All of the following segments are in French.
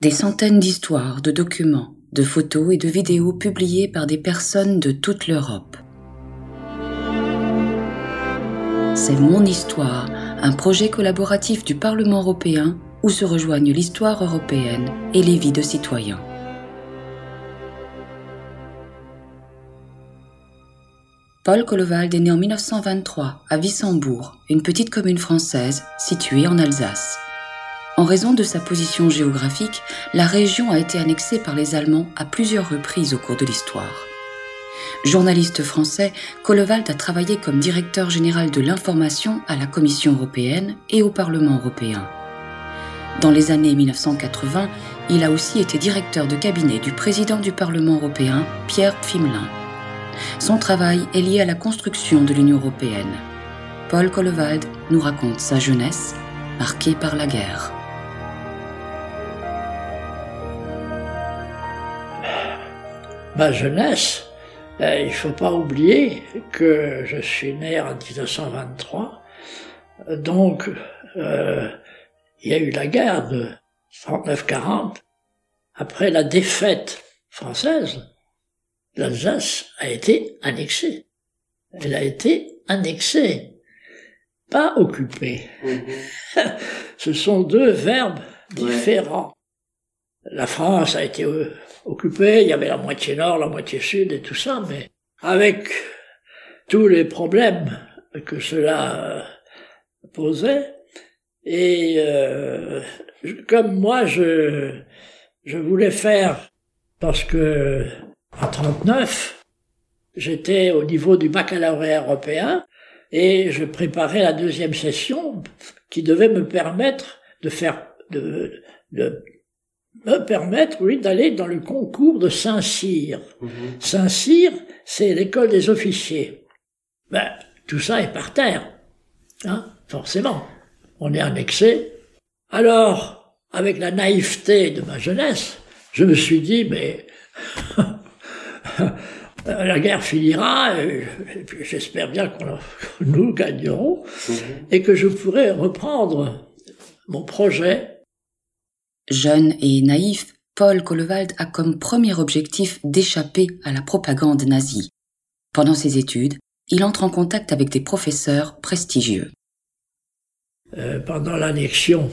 Des centaines d'histoires, de documents, de photos et de vidéos publiées par des personnes de toute l'Europe. C'est Mon Histoire, un projet collaboratif du Parlement européen où se rejoignent l'histoire européenne et les vies de citoyens. Paul Collevald est né en 1923 à Wissembourg, une petite commune française située en Alsace. En raison de sa position géographique, la région a été annexée par les Allemands à plusieurs reprises au cours de l'histoire. Journaliste français, Collevald a travaillé comme directeur général de l'information à la Commission européenne et au Parlement européen. Dans les années 1980, il a aussi été directeur de cabinet du président du Parlement européen, Pierre Pfimelin. Son travail est lié à la construction de l'Union européenne. Paul Collevald nous raconte sa jeunesse marquée par la guerre. Ma jeunesse, euh, il ne faut pas oublier que je suis né en 1923, donc euh, il y a eu la guerre de 39-40. Après la défaite française, l'Alsace a été annexée. Elle a été annexée, pas occupée. Ce sont deux verbes différents. La France a été euh, occupée, il y avait la moitié nord, la moitié sud et tout ça, mais avec tous les problèmes que cela euh, posait, et euh, comme moi je, je voulais faire, parce que en 39, j'étais au niveau du baccalauréat européen et je préparais la deuxième session qui devait me permettre de faire, de, de me permettre, oui, d'aller dans le concours de Saint-Cyr. Mhm. Saint-Cyr, c'est l'école des officiers. Ben, tout ça est par terre, hein, forcément. On est annexé. Alors, avec la naïveté de ma jeunesse, je me suis dit, mais la guerre finira, et, j'espère bien que nous gagnerons, mhm. et que je pourrai reprendre mon projet. Jeune et naïf, Paul Collevald a comme premier objectif d'échapper à la propagande nazie. Pendant ses études, il entre en contact avec des professeurs prestigieux. Euh, pendant l'annexion,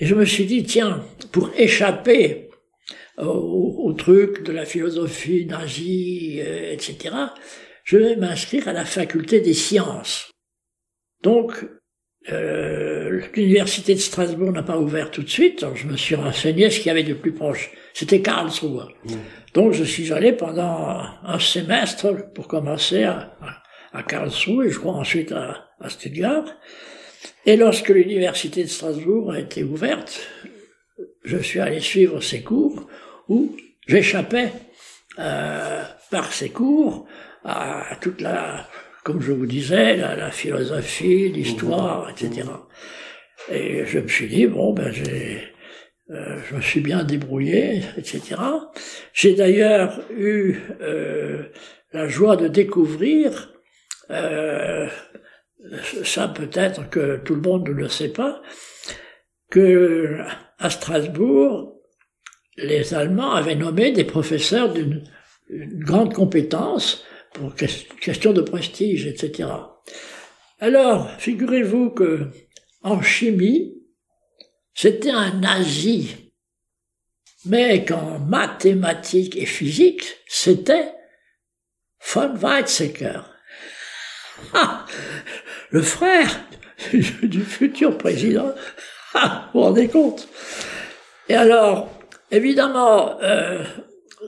je me suis dit, tiens, pour échapper au, truc de la philosophie nazie, euh, etc., je vais m'inscrire à la faculté des sciences. Donc, euh, l'université de Strasbourg n'a pas ouvert tout de suite, je me suis renseigné ce qu'il y avait de plus proche. C'était Karlsruhe. Mmh. Donc je suis allé pendant un semestre pour commencer à, à, Karlsruhe et je crois ensuite à, à Stuttgart. Et lorsque l'université de Strasbourg a été ouverte, je suis allé suivre ses cours où j'échappais euh, par ces cours à toute la, comme je vous disais, la, philosophie, l'histoire, etc. Et je me suis dit, bon, ben j'ai, euh, je me suis bien débrouillé, etc. J'ai d'ailleurs eu euh, la joie de découvrir, euh, ça peut-être que tout le monde ne le sait pas, que à Strasbourg, les Allemands avaient nommé des professeurs d'une grande compétence pour question de prestige, etc. Alors, figurez-vous que en chimie, c'était un nazi, mais qu'en mathématiques et physique, c'était von Weizsäcker. Le frère du futur président. Ah, vous vous rendez compte? Et alors, Évidemment, euh,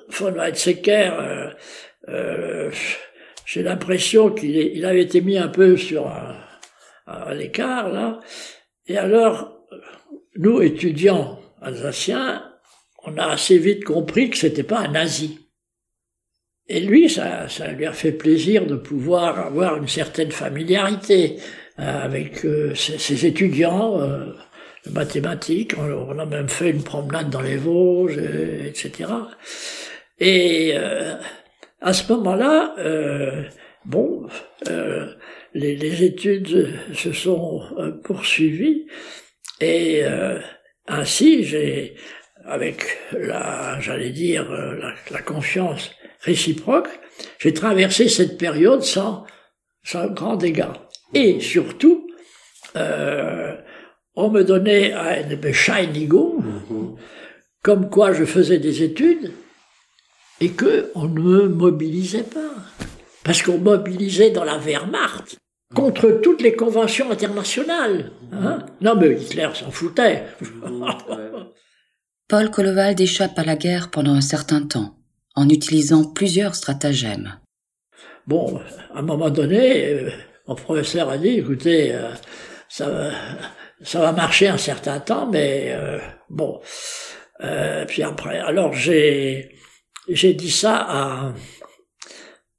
von Weizsäcker, euh, euh, j'ai l'impression qu'il il avait été mis un peu sur un, à l'écart, là. Et alors, nous, étudiants alsaciens, on a assez vite compris que c'était pas un nazi. Et lui, ça, lui a fait plaisir de pouvoir avoir une certaine familiarité euh, avec euh, ses, étudiants mathématiques. On, a même fait une promenade dans les Vosges, etc. Et euh, à ce moment-là, euh, bon, euh, les, les, études se sont poursuivies et ainsi j'ai avec la, j'allais dire, la, la, confiance réciproque, j'ai traversé cette période sans, sans grand dégât. Et surtout, euh, on me donnait un Bescheinigung, mm comme quoi je faisais des études, et que on ne me mobilisait pas. Parce qu'on mobilisait dans la Wehrmacht contre toutes les conventions internationales. Hein non, mais Hitler s'en foutait. Paul Kolovald échappe à la guerre pendant un certain temps, en utilisant plusieurs stratagèmes. Bon, à un moment donné, euh, mon professeur a dit, écoutez, euh, ça, ça va marcher un certain temps, mais euh, bon. puis après, alors j'ai j'ai dit ça à,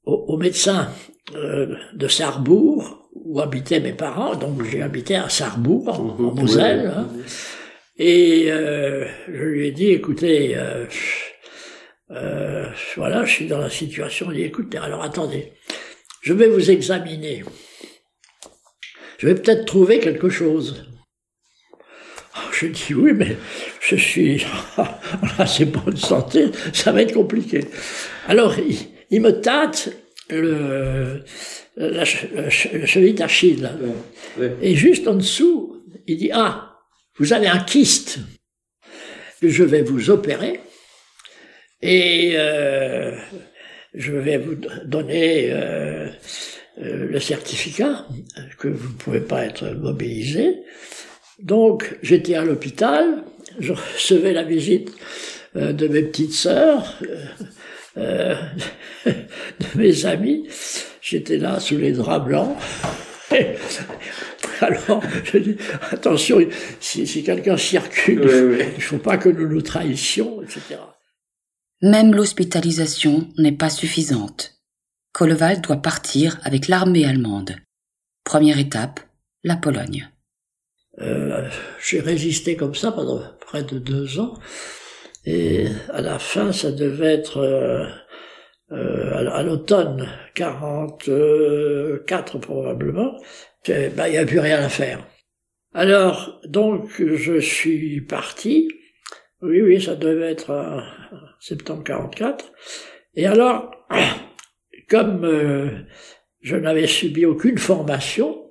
au, médecin de Sarrebourg, où habitaient mes parents, donc j'ai habité à Sarrebourg, en, mhm. Moselle, hein. et je lui ai dit, écoutez, voilà, je suis dans la situation, il dit, écoutez, alors attendez, je vais vous examiner je vais peut-être trouver quelque chose. Je dis oui, mais je suis en assez bonne santé, ça va être compliqué. Alors, il, me tâte le, la, cheville d'Achille. Et juste en dessous, il dit, ah, vous avez un kyste je vais vous opérer et euh, je vais vous donner euh, euh, le certificat que vous ne pouvez pas être mobilisé. Donc j'étais à l'hôpital, je recevais la visite euh, de mes petites sœurs, euh, de mes amis. J'étais là sous les draps blancs. Alors, je dis, attention, si, si quelqu'un circule, il ne faut pas que nous nous trahissions, etc. Même l'hospitalisation n'est pas suffisante. Kollewald doit partir avec l'armée allemande. Première étape, la Pologne. Euh, j'ai résisté comme ça pendant près de deux ans. Et à la fin, ça devait être euh, euh, à l'automne 44 probablement. Ben, il n'y a plus rien à faire. Alors, donc, je suis parti. Oui, oui, ça devait être en septembre 44. Et alors, comme euh, je n'avais subi aucune formation,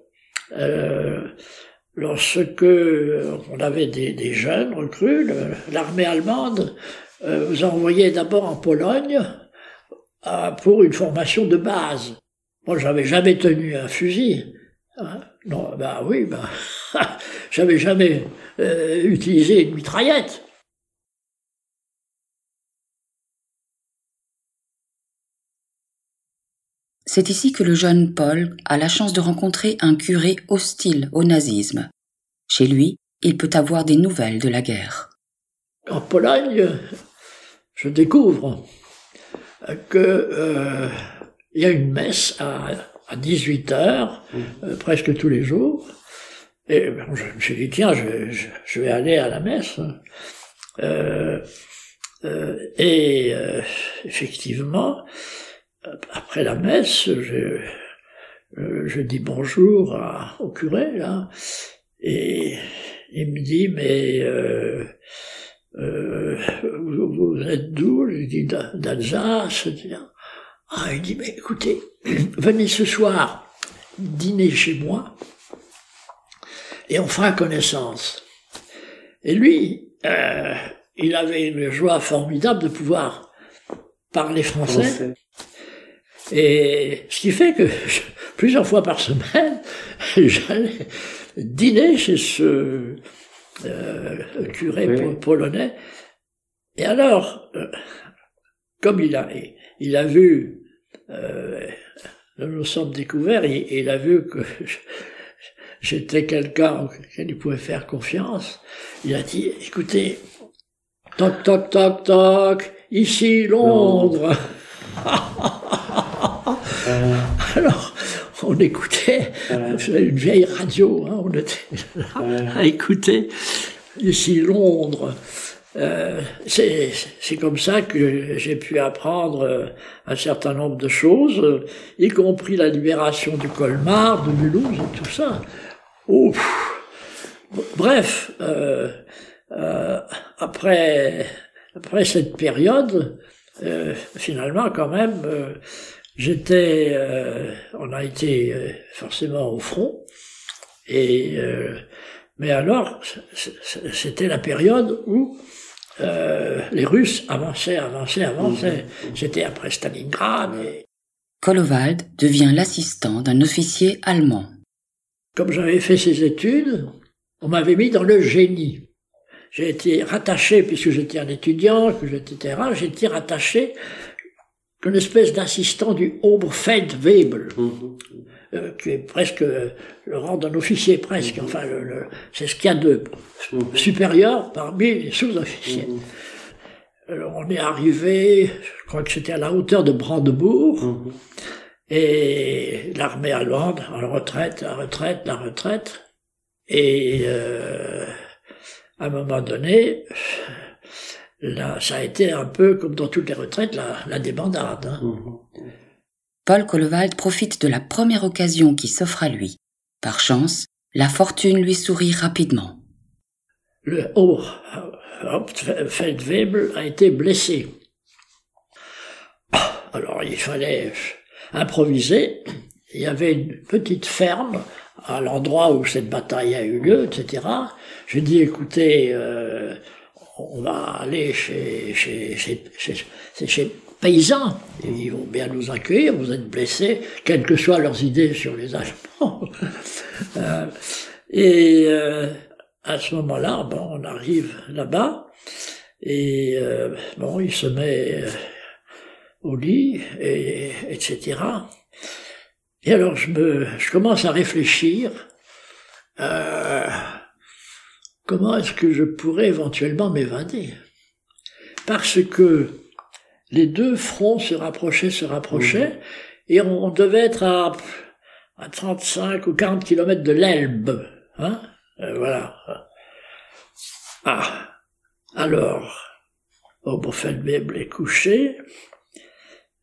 euh, lorsque on avait des, jeunes recrues, l'armée allemande euh, vous envoyait d'abord en Pologne pour une formation de base. Moi, j'avais jamais tenu un fusil. Hein. non, bah oui, bah, j'avais jamais utilisé une mitraillette. C'est ici que le jeune Paul a la chance de rencontrer un curé hostile au nazisme. Chez lui, il peut avoir des nouvelles de la guerre. En Pologne, je découvre que euh, y a une messe à, 18 heures, euh, presque tous les jours. Et je me suis dit, tiens, je, vais aller à la messe. Euh, et effectivement, après la messe, je, euh, je dis bonjour au curé, là, et il me dit, mais euh, euh, vous, êtes d'où? Je dis d'Alsace. Ah, il dit, mais écoutez, venez ce soir dîner chez moi et on fera connaissance. Et lui, il avait une joie formidable de pouvoir parler français. Et ce qui fait que plusieurs fois par semaine, j'allais dîner chez ce euh, curé polonais. Et alors, euh, comme il a, il a vu, euh, nous nous sommes découverts, et il a vu que j'étais quelqu'un auquel il pouvait faire confiance, il a dit, écoutez, toc, toc, toc, toc, ici Londres. Alors, on écoutait, une vieille radio, hein, on était là à écouter ici Londres. Euh, c'est comme ça que j'ai pu apprendre euh, un certain nombre de choses, euh, y compris la libération du Colmar, de Mulhouse et tout ça. Bref, après, après cette période, euh, finalement, quand même, euh, j'étais, euh, on a été euh, forcément au front, et mais alors, c'était la période où les Russes avançaient, avançaient, avançaient. J'étais après Stalingrad. Et... Kolovald devient l'assistant d'un officier allemand. Comme j'avais fait ces études, on m'avait mis dans le génie j'ai été rattaché, puisque j'étais un étudiant, que j'étais j'ai été rattaché qu'une espèce d'assistant du Oberfeldwebel, mmh. euh, qui est presque le rang d'un officier presque, enfin le, c'est ce qu'il y a de mmh. supérieur parmi les sous-officiers. Alors on est arrivé, je crois que c'était à la hauteur de Brandebourg, et l'armée allemande en retraite, la retraite, la retraite, et euh, à un moment donné, là, ça a été un peu comme dans toutes les retraites, la, la débandade. Hein. Mhm. Paul Kollewald profite de la première occasion qui s'offre à lui. Par chance, la fortune lui sourit rapidement. Le haut Feldwebel a été blessé. Alors il fallait improviser. Il y avait une petite ferme à l'endroit où cette bataille a eu lieu, etc. J'ai dit, écoutez, euh, on va aller chez, chez, chez, chez, chez paysans, ils vont bien nous accueillir, vous êtes blessés, quelles que soient leurs idées sur les Allemands. euh, et euh, à ce moment-là, bon, on arrive là-bas, et euh, bon, il se met euh, au lit, et, etc. Et alors je me, je commence à réfléchir. Euh, comment est-ce que je pourrais éventuellement m'évader? Parce que les deux fronts se rapprochaient, se rapprochaient, mmh. et on, devait être à, à 35 ou 40 kilomètres de l'Elbe. Hein? Euh, voilà. Ah, alors, Oberfeldwebel est couché,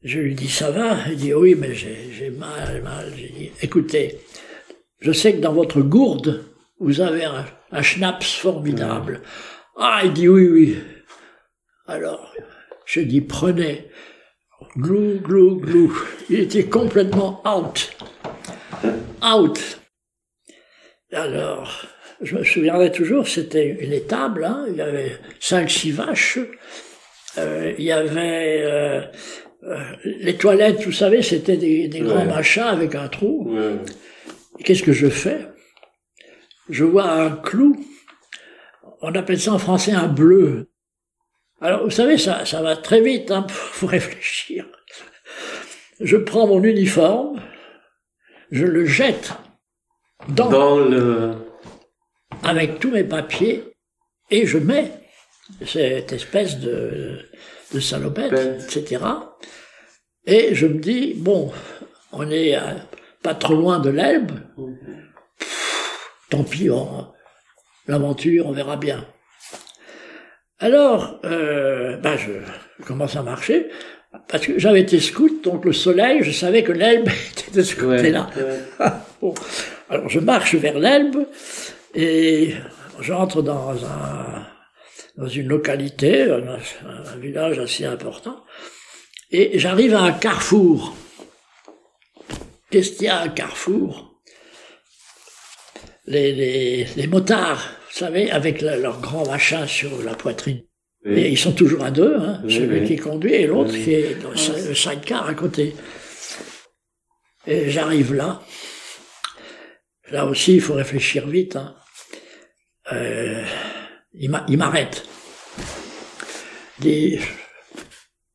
je lui dis, ça va? Il dit, oui, mais j'ai mal, mal. J'ai dit, écoutez, je sais que dans votre gourde, vous avez un, un schnapps formidable. Ah, il dit, oui, oui. Alors, je dis, prenez. Glou, glou, glou. Il était complètement out. Out. Alors, je me souviendrai toujours, c'était une étable, hein, il y avait cinq, six vaches, euh, il y avait euh, euh, les toilettes, vous savez, c'était des, grands machins avec un trou. Qu'est-ce que je fais? Je vois un clou. On appelle ça en français un bleu. Alors, vous savez, ça, ça va très vite hein, pour réfléchir. Je prends mon uniforme, je le jette dans, dans le... avec tous mes papiers et je mets cette espèce de, de salopette, etc. Et je me dis, bon, on est pas trop loin de l'Elbe, tant pis, l'aventure, on verra bien. Alors, euh, ben je, commence à marcher, parce que j'avais été scout, donc le soleil, je savais que l'Elbe était de ce côté-là. Alors je marche vers l'Elbe, et j'entre dans un dans une localité, un, village assez important, et j'arrive à un carrefour. Qu'est-ce qu'il y a à un carrefour? Les, les, les, motards, vous savez, avec leur grand machin sur la poitrine. Et ils sont toujours à deux, hein, celui qui conduit et l'autre qui est dans le sidecar à côté. Et j'arrive là. Là aussi, il faut réfléchir vite. Hein. Euh, il m'arrête. Des...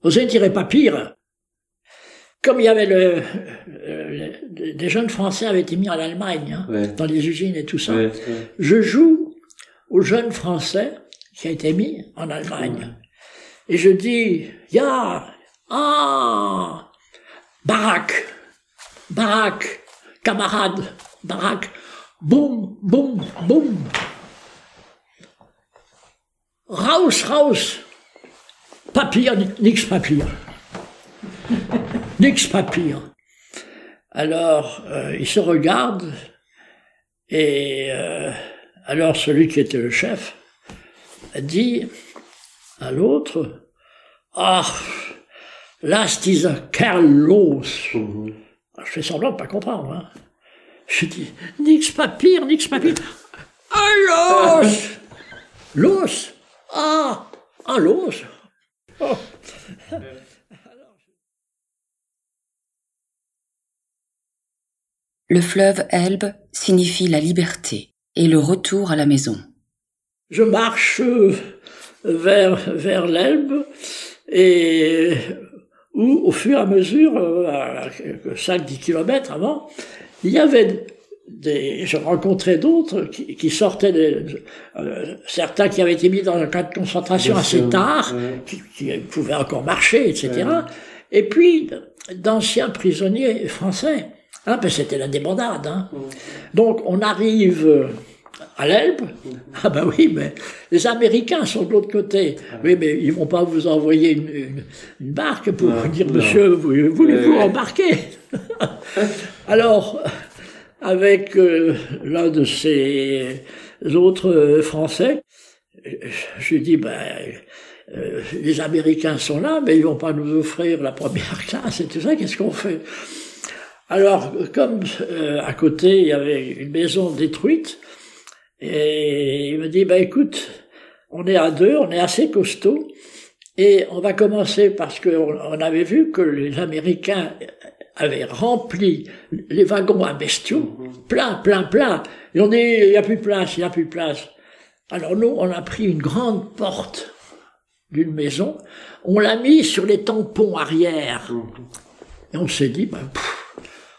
Vous ne direz pas pire. Comme il y avait le, des jeunes Français avaient été mis en Allemagne, hein, dans les usines et tout ça, je joue aux jeunes Français qui a été mis en Allemagne. Et je dis, ya, ah, baraque, baraque, camarade, baraque, boum, boum, boum. Raus, raus! Papier, nix papier. Nix papier. Alors, euh, il se regarde, et euh, alors celui qui était le chef dit, à l'autre, ah, last is a Carlos. Mhm. Je fais semblant de pas comprendre. Hein. Je dis, nix pas pire, nix pas pire. Ah, l'os L'os Ah Ah, l'os oh. Le fleuve Elbe signifie la liberté et le retour à la maison. Je marche vers, vers l'Elbe et où, au fur et à mesure, euh, à 5-10 kilomètres avant, il y avait des, je rencontrais d'autres qui, qui, sortaient, euh, certains qui avaient été mis dans un cas de concentration assez tard, qui, qui, pouvaient encore marcher, etc. Et puis d'anciens prisonniers français. Hein, que c'était la débandade. Hein. Donc on arrive à l'Elbe Ah ben oui, mais les Américains sont de l'autre côté. Ah. Oui, mais ils vont pas vous envoyer une, une, barque pour vous dire, monsieur, voulez-vous embarquer Alors, avec euh, l'un de ces autres euh, Français, je lui dis, ben, euh, les Américains sont là, mais ils vont pas nous offrir la première classe et tout ça, qu'est-ce qu'on fait? Alors, comme à côté, il y avait une maison détruite, et il me dit, bah écoute, on est à deux, on est assez costaud, et on va commencer parce qu'on on avait vu que les Américains avaient rempli les wagons à bestiaux, plein, plein, plein. Et on dit, il n'y a plus de place, il n'y a plus de place. Alors nous, on a pris une grande porte d'une maison, on l'a mis sur les tampons arrière. Et on s'est dit, ben,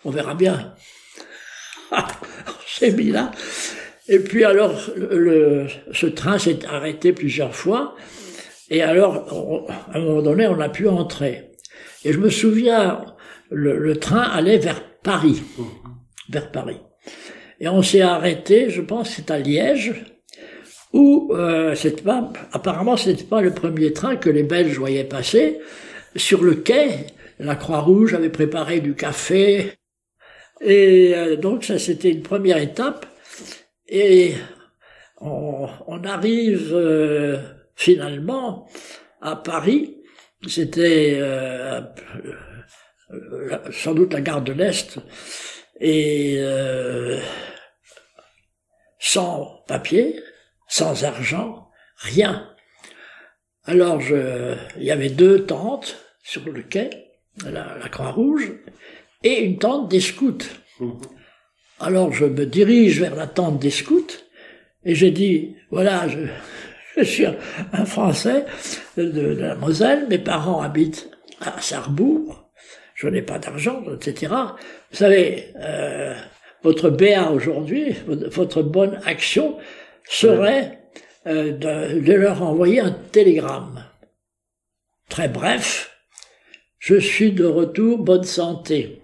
on verra bien. on s'est mis là. Et puis alors, le, ce train s'est arrêté plusieurs fois. Et alors, à un moment donné, on a pu entrer. Et je me souviens, le, le train allait vers Paris, vers Paris. Et on s'est arrêté, je pense, c'est à Liège, où euh, pas, apparemment, c'était pas le premier train que les Belges voyaient passer. Sur le quai, la Croix-Rouge avait préparé du café. Et euh, donc, ça, c'était une première étape. Et on, arrive euh, finalement à Paris. C'était euh, sans doute la gare de l'Est. Et sans papier, sans argent, rien. Alors il y avait deux tentes sur le quai, la Croix-Rouge, et une tente des scouts. Alors je me dirige vers la tente des scouts et j'ai dit, voilà, je, suis un Français de, la Moselle, mes parents habitent à Sarrebourg, je n'ai pas d'argent, etc. Vous savez, euh, votre BA aujourd'hui, votre bonne action serait euh, de, leur envoyer un télégramme. Très bref, je suis de retour, bonne santé.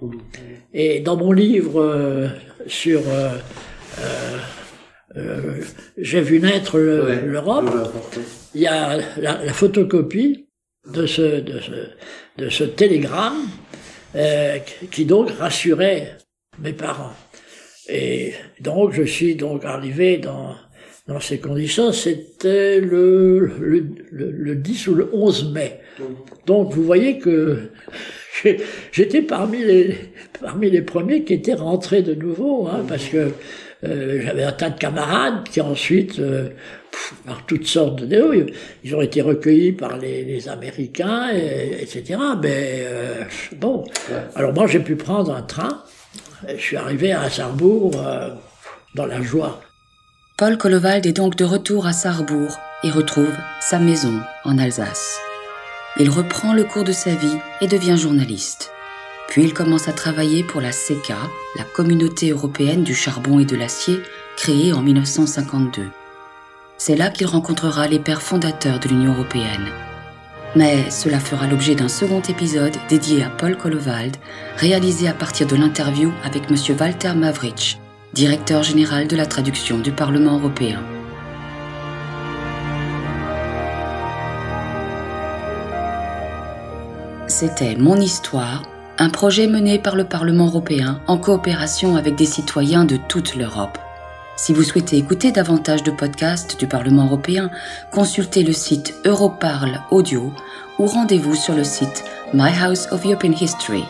Et dans mon livre euh, sur euh, euh, J'ai vu naître l'Europe, il y a la, photocopie de ce, de ce, de ce télégramme qui donc rassurait mes parents. Et donc je suis donc arrivé dans, dans ces conditions, c'était le, le, le, 10 ou le 11 mai. Donc vous voyez que j'étais parmi les, parmi les premiers qui étaient rentrés de nouveau, hein, parce que euh, j'avais un tas de camarades qui ensuite, euh, par toutes sortes de... Ils ont été recueillis par les, les Américains, et, etc. Mais euh, bon, alors moi j'ai pu prendre un train. Je suis arrivé à Sarrebourg dans la joie. Paul Collevald est donc de retour à Sarrebourg et retrouve sa maison en Alsace. Il reprend le cours de sa vie et devient journaliste. Puis il commence à travailler pour la CECA, la Communauté européenne du charbon et de l'acier, créée en 1952. C'est là qu'il rencontrera les pères fondateurs de l'Union européenne. Mais cela fera l'objet d'un second épisode dédié à Paul Kollewald, réalisé à partir de l'interview avec M. Walter Mavrich, directeur général de la traduction du Parlement européen. C'était Mon Histoire, un projet mené par le Parlement européen en coopération avec des citoyens de toute l'Europe. Si vous souhaitez écouter davantage de podcasts du Parlement européen, consultez le site Europarle Audio ou rendez-vous sur le site My House of European History